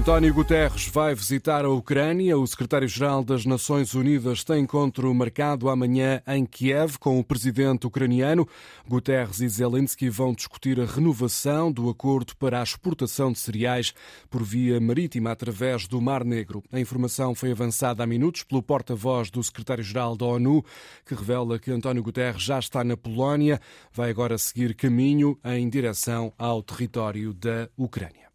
António Guterres vai visitar a Ucrânia. O secretário-geral das Nações Unidas tem encontro marcado amanhã em Kiev com o presidente ucraniano. Guterres e Zelensky vão discutir a renovação do acordo para a exportação de cereais por via marítima através do Mar Negro. A informação foi avançada há minutos pelo porta-voz do secretário-geral da ONU, que revela que António Guterres já está na Polónia, vai agora seguir caminho em direção ao território da Ucrânia.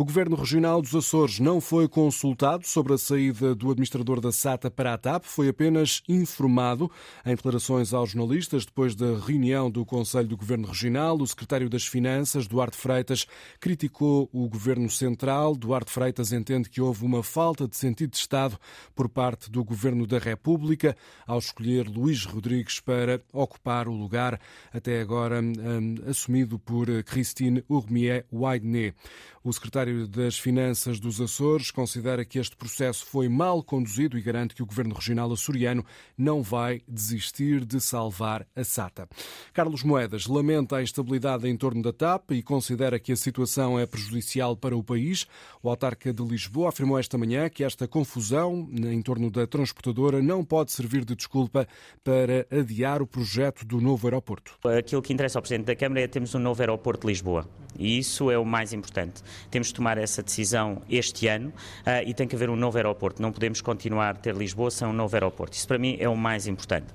O Governo Regional dos Açores não foi consultado sobre a saída do administrador da SATA para a TAP, foi apenas informado em declarações aos jornalistas depois da reunião do Conselho do Governo Regional. O secretário das Finanças, Duarte Freitas, criticou o Governo Central. Duarte Freitas entende que houve uma falta de sentido de Estado por parte do Governo da República ao escolher Luís Rodrigues para ocupar o lugar até agora um, assumido por Christine Urmier Widenet. O secretário das Finanças dos Açores considera que este processo foi mal conduzido e garante que o governo regional açoriano não vai desistir de salvar a SATA. Carlos Moedas lamenta a instabilidade em torno da TAP e considera que a situação é prejudicial para o país. O autarca de Lisboa afirmou esta manhã que esta confusão em torno da transportadora não pode servir de desculpa para adiar o projeto do novo aeroporto. Aquilo que interessa ao Presidente da Câmara é termos um novo aeroporto de Lisboa. E isso é o mais importante. Temos tomar essa decisão este ano uh, e tem que haver um novo aeroporto. Não podemos continuar a ter Lisboa sem um novo aeroporto. Isso para mim é o mais importante.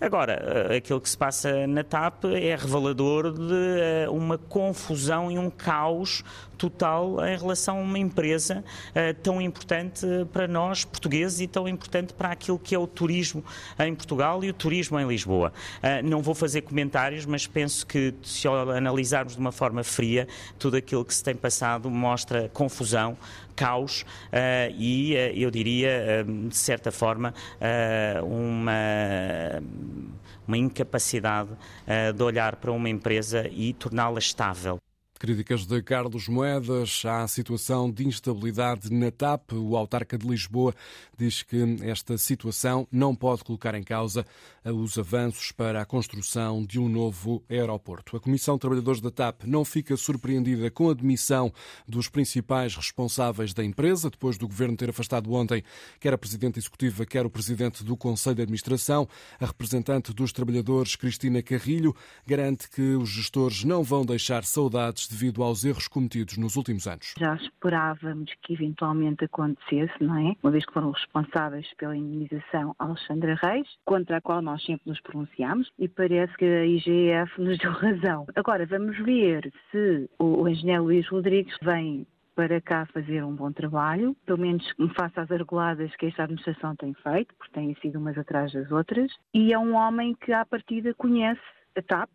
Agora, uh, aquilo que se passa na TAP é revelador de uh, uma confusão e um caos total em relação a uma empresa tão importante para nós, portugueses, e tão importante para aquilo que é o turismo em Portugal e o turismo em Lisboa. não vou fazer comentários, mas penso que se analisarmos de uma forma fria, tudo aquilo que se tem passado mostra confusão, caos uh, e, uh, eu diria, uh, de certa forma, uma, uma incapacidade de olhar para uma empresa e torná-la estável. Críticas de Carlos Moedas à situação de instabilidade na TAP. O autarca de Lisboa diz que esta situação não pode colocar em causa os avanços para a construção de um novo aeroporto. A Comissão de Trabalhadores da TAP não fica surpreendida com a demissão dos principais responsáveis da empresa, depois do governo ter afastado ontem quer a presidente executiva, quer o presidente do Conselho de Administração. A representante dos trabalhadores, Cristina Carrilho, garante que os gestores não vão deixar saudades devido aos erros cometidos nos últimos anos. Já esperávamos que eventualmente acontecesse, não é? Uma vez que foram responsáveis pela indenização Alexandra Reis, contra a qual nós sempre nos pronunciamos, e parece que a IGF nos deu razão. Agora, vamos ver se o engenheiro Luís Rodrigues vem para cá fazer um bom trabalho, pelo menos face às argoladas que esta administração tem feito, porque têm sido umas atrás das outras, e é um homem que à partida conhece a TAP,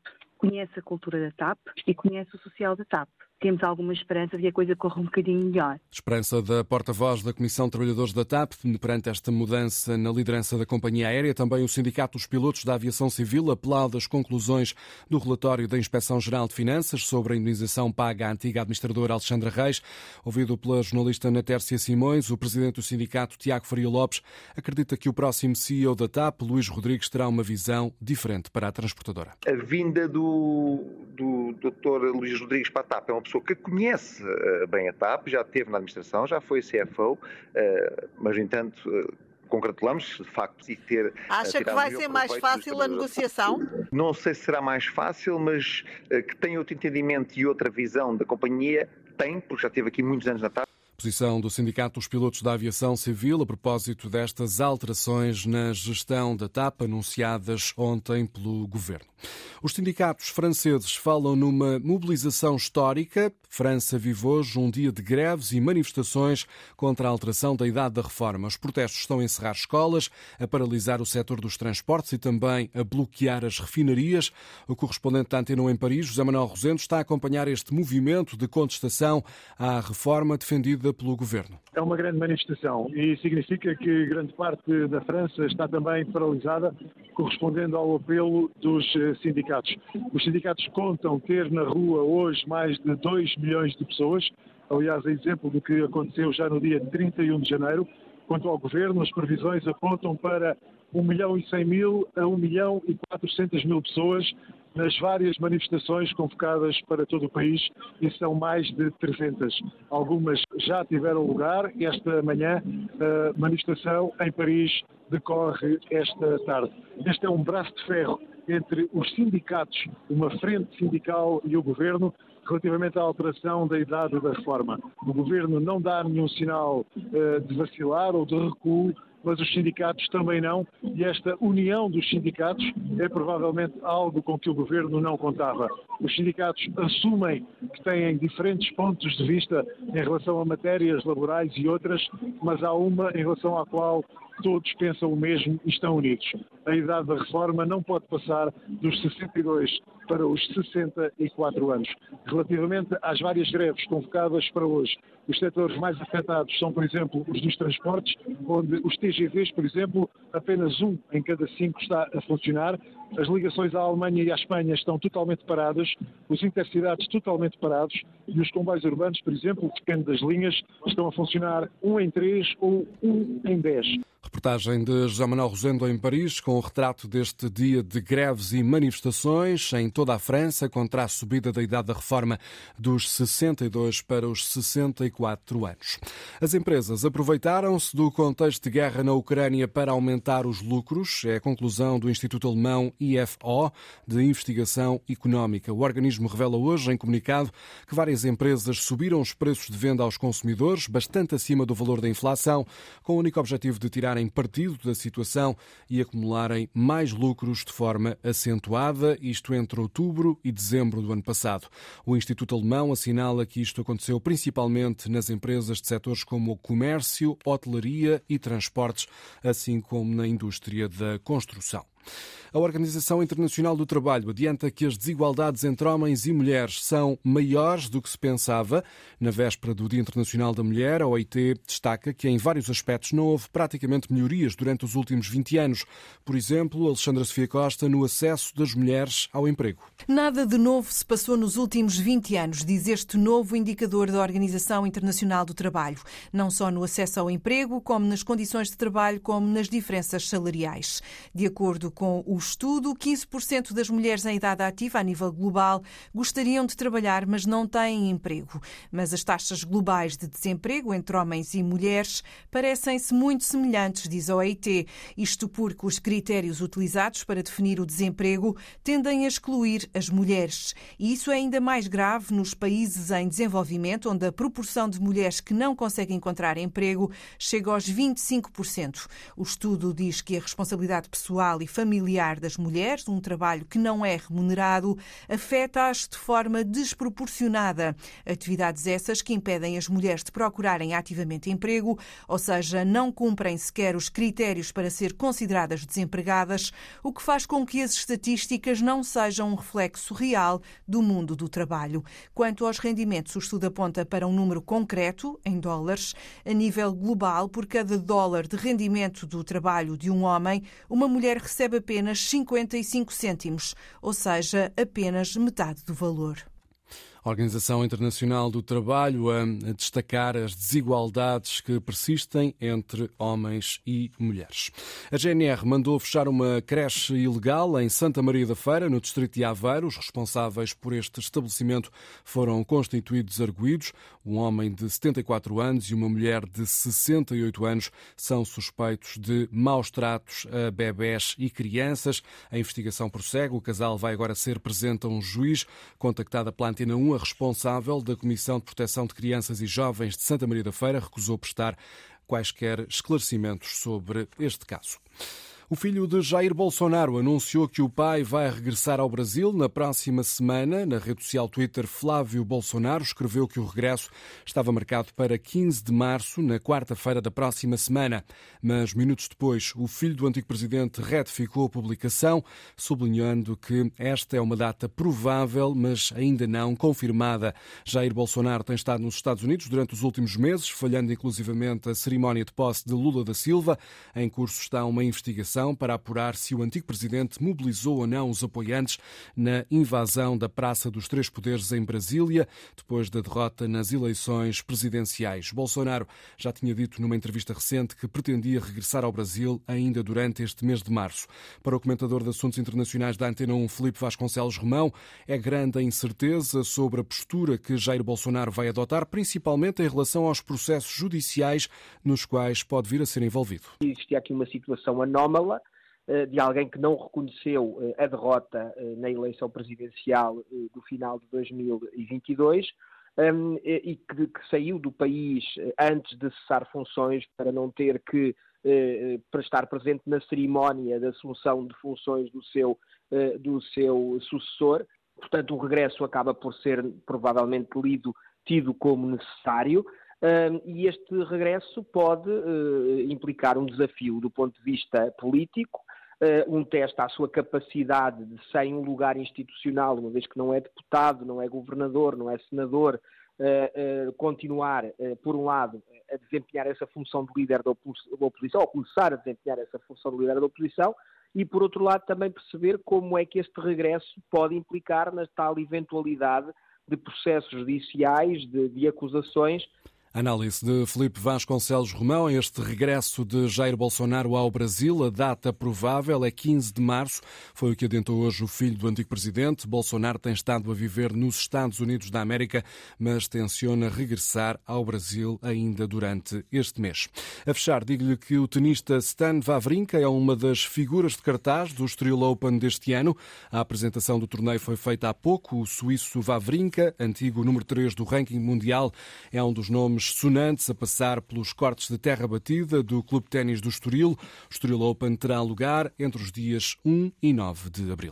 conhece a cultura da TAP e conhece o social da TAP temos alguma esperança de que a coisa corra um bocadinho melhor. Esperança da porta-voz da Comissão de Trabalhadores da TAP perante esta mudança na liderança da companhia aérea. Também o Sindicato dos Pilotos da Aviação Civil aplaude as conclusões do relatório da Inspeção-Geral de Finanças sobre a indenização paga à antiga administradora Alexandra Reis. Ouvido pela jornalista Natércia Simões, o presidente do sindicato, Tiago Faria Lopes, acredita que o próximo CEO da TAP, Luís Rodrigues, terá uma visão diferente para a transportadora. A vinda do, do Dr. Luís Rodrigues para a TAP é uma pessoa pessoa que conhece uh, bem a TAP, já esteve na administração, já foi CFO, eh, mas, no entanto, uh, congratulamos de facto de ter. Acha que vai ser mais fácil a negociação? Não sei se será mais fácil, mas que tem outro entendimento e outra visão da companhia, tem, porque já esteve aqui muitos anos na TAP. Posição do Sindicato dos Pilotos da Aviação Civil a propósito destas alterações na gestão da TAP anunciadas ontem pelo Governo. Os sindicatos franceses falam numa mobilização histórica. França vive hoje um dia de greves e manifestações contra a alteração da idade da reforma. Os protestos estão a encerrar escolas, a paralisar o setor dos transportes e também a bloquear as refinarias. O correspondente da Antena em Paris, José Manuel Rosendo, está a acompanhar este movimento de contestação à reforma defendida pelo governo. É uma grande manifestação e significa que grande parte da França está também paralisada, correspondendo ao apelo dos eh, sindicatos. Os sindicatos contam ter na rua hoje mais de 2 milhões de pessoas, aliás, é exemplo do que aconteceu já no dia 31 de janeiro. Quanto ao governo, as previsões apontam para 1 milhão e 100 mil a 1 milhão e 400 mil pessoas nas várias manifestações convocadas para todo o país e são mais de 300. Algumas já tiveram lugar. Esta manhã, a manifestação em Paris decorre esta tarde. Este é um braço de ferro entre os sindicatos, uma frente sindical e o governo, relativamente à alteração da idade da reforma. O governo não dá nenhum sinal uh, de vacilar ou de recuo mas os sindicatos também não, e esta união dos sindicatos é provavelmente algo com que o governo não contava. Os sindicatos assumem que têm diferentes pontos de vista em relação a matérias laborais e outras, mas há uma em relação à qual todos pensam o mesmo e estão unidos. A idade da reforma não pode passar dos 62 para os 64 anos. Relativamente às várias greves convocadas para hoje, os setores mais afetados são, por exemplo, os dos transportes, onde os TGVs, por exemplo, apenas um em cada cinco está a funcionar. As ligações à Alemanha e à Espanha estão totalmente paradas, os intercidades totalmente parados e os comboios urbanos, por exemplo, depende das linhas, estão a funcionar um em três ou um em dez. Reportagem de José Manuel Rosendo em Paris, com o retrato deste dia de greves e manifestações em toda a França contra a subida da idade da reforma dos 62 para os 64 anos. As empresas aproveitaram-se do contexto de guerra na Ucrânia para aumentar os lucros. É a conclusão do Instituto Alemão IFO de Investigação Económica. O organismo revela hoje, em comunicado, que várias empresas subiram os preços de venda aos consumidores, bastante acima do valor da inflação, com o único objetivo de tirarem tirarem partido da situação e acumularem mais lucros de forma acentuada, isto entre outubro e dezembro do ano passado. O Instituto Alemão assinala que isto aconteceu principalmente nas empresas de setores como o comércio, hotelaria e transportes, assim como na indústria da construção. A Organização Internacional do Trabalho adianta que as desigualdades entre homens e mulheres são maiores do que se pensava. Na véspera do Dia Internacional da Mulher, a OIT destaca que em vários aspectos não houve praticamente melhorias durante os últimos 20 anos. Por exemplo, Alexandra Sofia Costa no acesso das mulheres ao emprego. Nada de novo se passou nos últimos 20 anos, diz este novo indicador da Organização Internacional do Trabalho, não só no acesso ao emprego, como nas condições de trabalho, como nas diferenças salariais. De acordo com o estudo, 15% das mulheres em idade ativa a nível global gostariam de trabalhar, mas não têm emprego. Mas as taxas globais de desemprego entre homens e mulheres parecem-se muito semelhantes, diz a OIT. Isto porque os critérios utilizados para definir o desemprego tendem a excluir as mulheres. E isso é ainda mais grave nos países em desenvolvimento, onde a proporção de mulheres que não conseguem encontrar emprego chega aos 25%. O estudo diz que a responsabilidade pessoal e familiar das mulheres, um trabalho que não é remunerado, afeta-as de forma desproporcionada. Atividades essas que impedem as mulheres de procurarem ativamente emprego, ou seja, não cumprem sequer os critérios para ser consideradas desempregadas, o que faz com que as estatísticas não sejam um reflexo real do mundo do trabalho. Quanto aos rendimentos, o estudo aponta para um número concreto, em dólares, a nível global, por cada dólar de rendimento do trabalho de um homem, uma mulher recebe apenas 55 cêntimos, ou seja, apenas metade do valor. Organização Internacional do Trabalho a destacar as desigualdades que persistem entre homens e mulheres. A GNR mandou fechar uma creche ilegal em Santa Maria da Feira, no distrito de Aveiro. Os responsáveis por este estabelecimento foram constituídos arguídos. Um homem de 74 anos e uma mulher de 68 anos são suspeitos de maus tratos a bebés e crianças. A investigação prossegue. O casal vai agora ser presente a um juiz. Contactada pela Antena 1, a responsável da Comissão de Proteção de Crianças e Jovens de Santa Maria da Feira recusou prestar quaisquer esclarecimentos sobre este caso. O filho de Jair Bolsonaro anunciou que o pai vai regressar ao Brasil na próxima semana. Na rede social Twitter, Flávio Bolsonaro escreveu que o regresso estava marcado para 15 de março, na quarta-feira da próxima semana. Mas minutos depois, o filho do antigo presidente retificou a publicação, sublinhando que esta é uma data provável, mas ainda não confirmada. Jair Bolsonaro tem estado nos Estados Unidos durante os últimos meses, falhando inclusivamente a cerimónia de posse de Lula da Silva. Em curso está uma investigação investigação para apurar se o antigo presidente mobilizou ou não os apoiantes na invasão da Praça dos Três Poderes em Brasília, depois da derrota nas eleições presidenciais. Bolsonaro já tinha dito numa entrevista recente que pretendia regressar ao Brasil ainda durante este mês de março. Para o comentador de assuntos internacionais da Antena 1, Felipe Vasconcelos Romão, é grande a incerteza sobre a postura que Jair Bolsonaro vai adotar, principalmente em relação aos processos judiciais nos quais pode vir a ser envolvido. Existia aqui uma situação anómala de alguém que não reconheceu eh, a derrota eh, na eleição presidencial do final de 2022 ehm, e que, saiu do país antes de cessar funções para não ter que para estar presente na cerimónia da assunção de funções do seu, do seu sucessor. Portanto, o regresso acaba por ser provavelmente lido, tido como necessário e este regresso pode uh, implicar um desafio do ponto de vista político, um teste à sua capacidade de, sem um lugar institucional, uma vez que não é deputado, não é governador, não é senador, uh, continuar, por um lado, a desempenhar essa função de líder da oposição, ou começar a desempenhar essa função de líder da oposição, e, por outro lado, também perceber como é que este regresso pode implicar na tal eventualidade de processos judiciais, de, de acusações Análise de Felipe Vasconcelos Romão. Este regresso de Jair Bolsonaro ao Brasil, a data provável é 15 de março. Foi o que adiantou hoje o filho do antigo presidente. Bolsonaro tem estado a viver nos Estados Unidos da América, mas tenciona regressar ao Brasil ainda durante este mês. A fechar, digo-lhe que o tenista Stan Wawrinka é uma das figuras de cartaz do Estoril Open deste ano. A apresentação do torneio foi feita há pouco. O suíço Wawrinka, antigo número 3 do ranking mundial, é um dos nomes nomes sonantes a passar pelos cortes de terra batida do Clube Ténis do Estoril. O Estoril Open terá lugar entre os dias 1 e 9 de abril.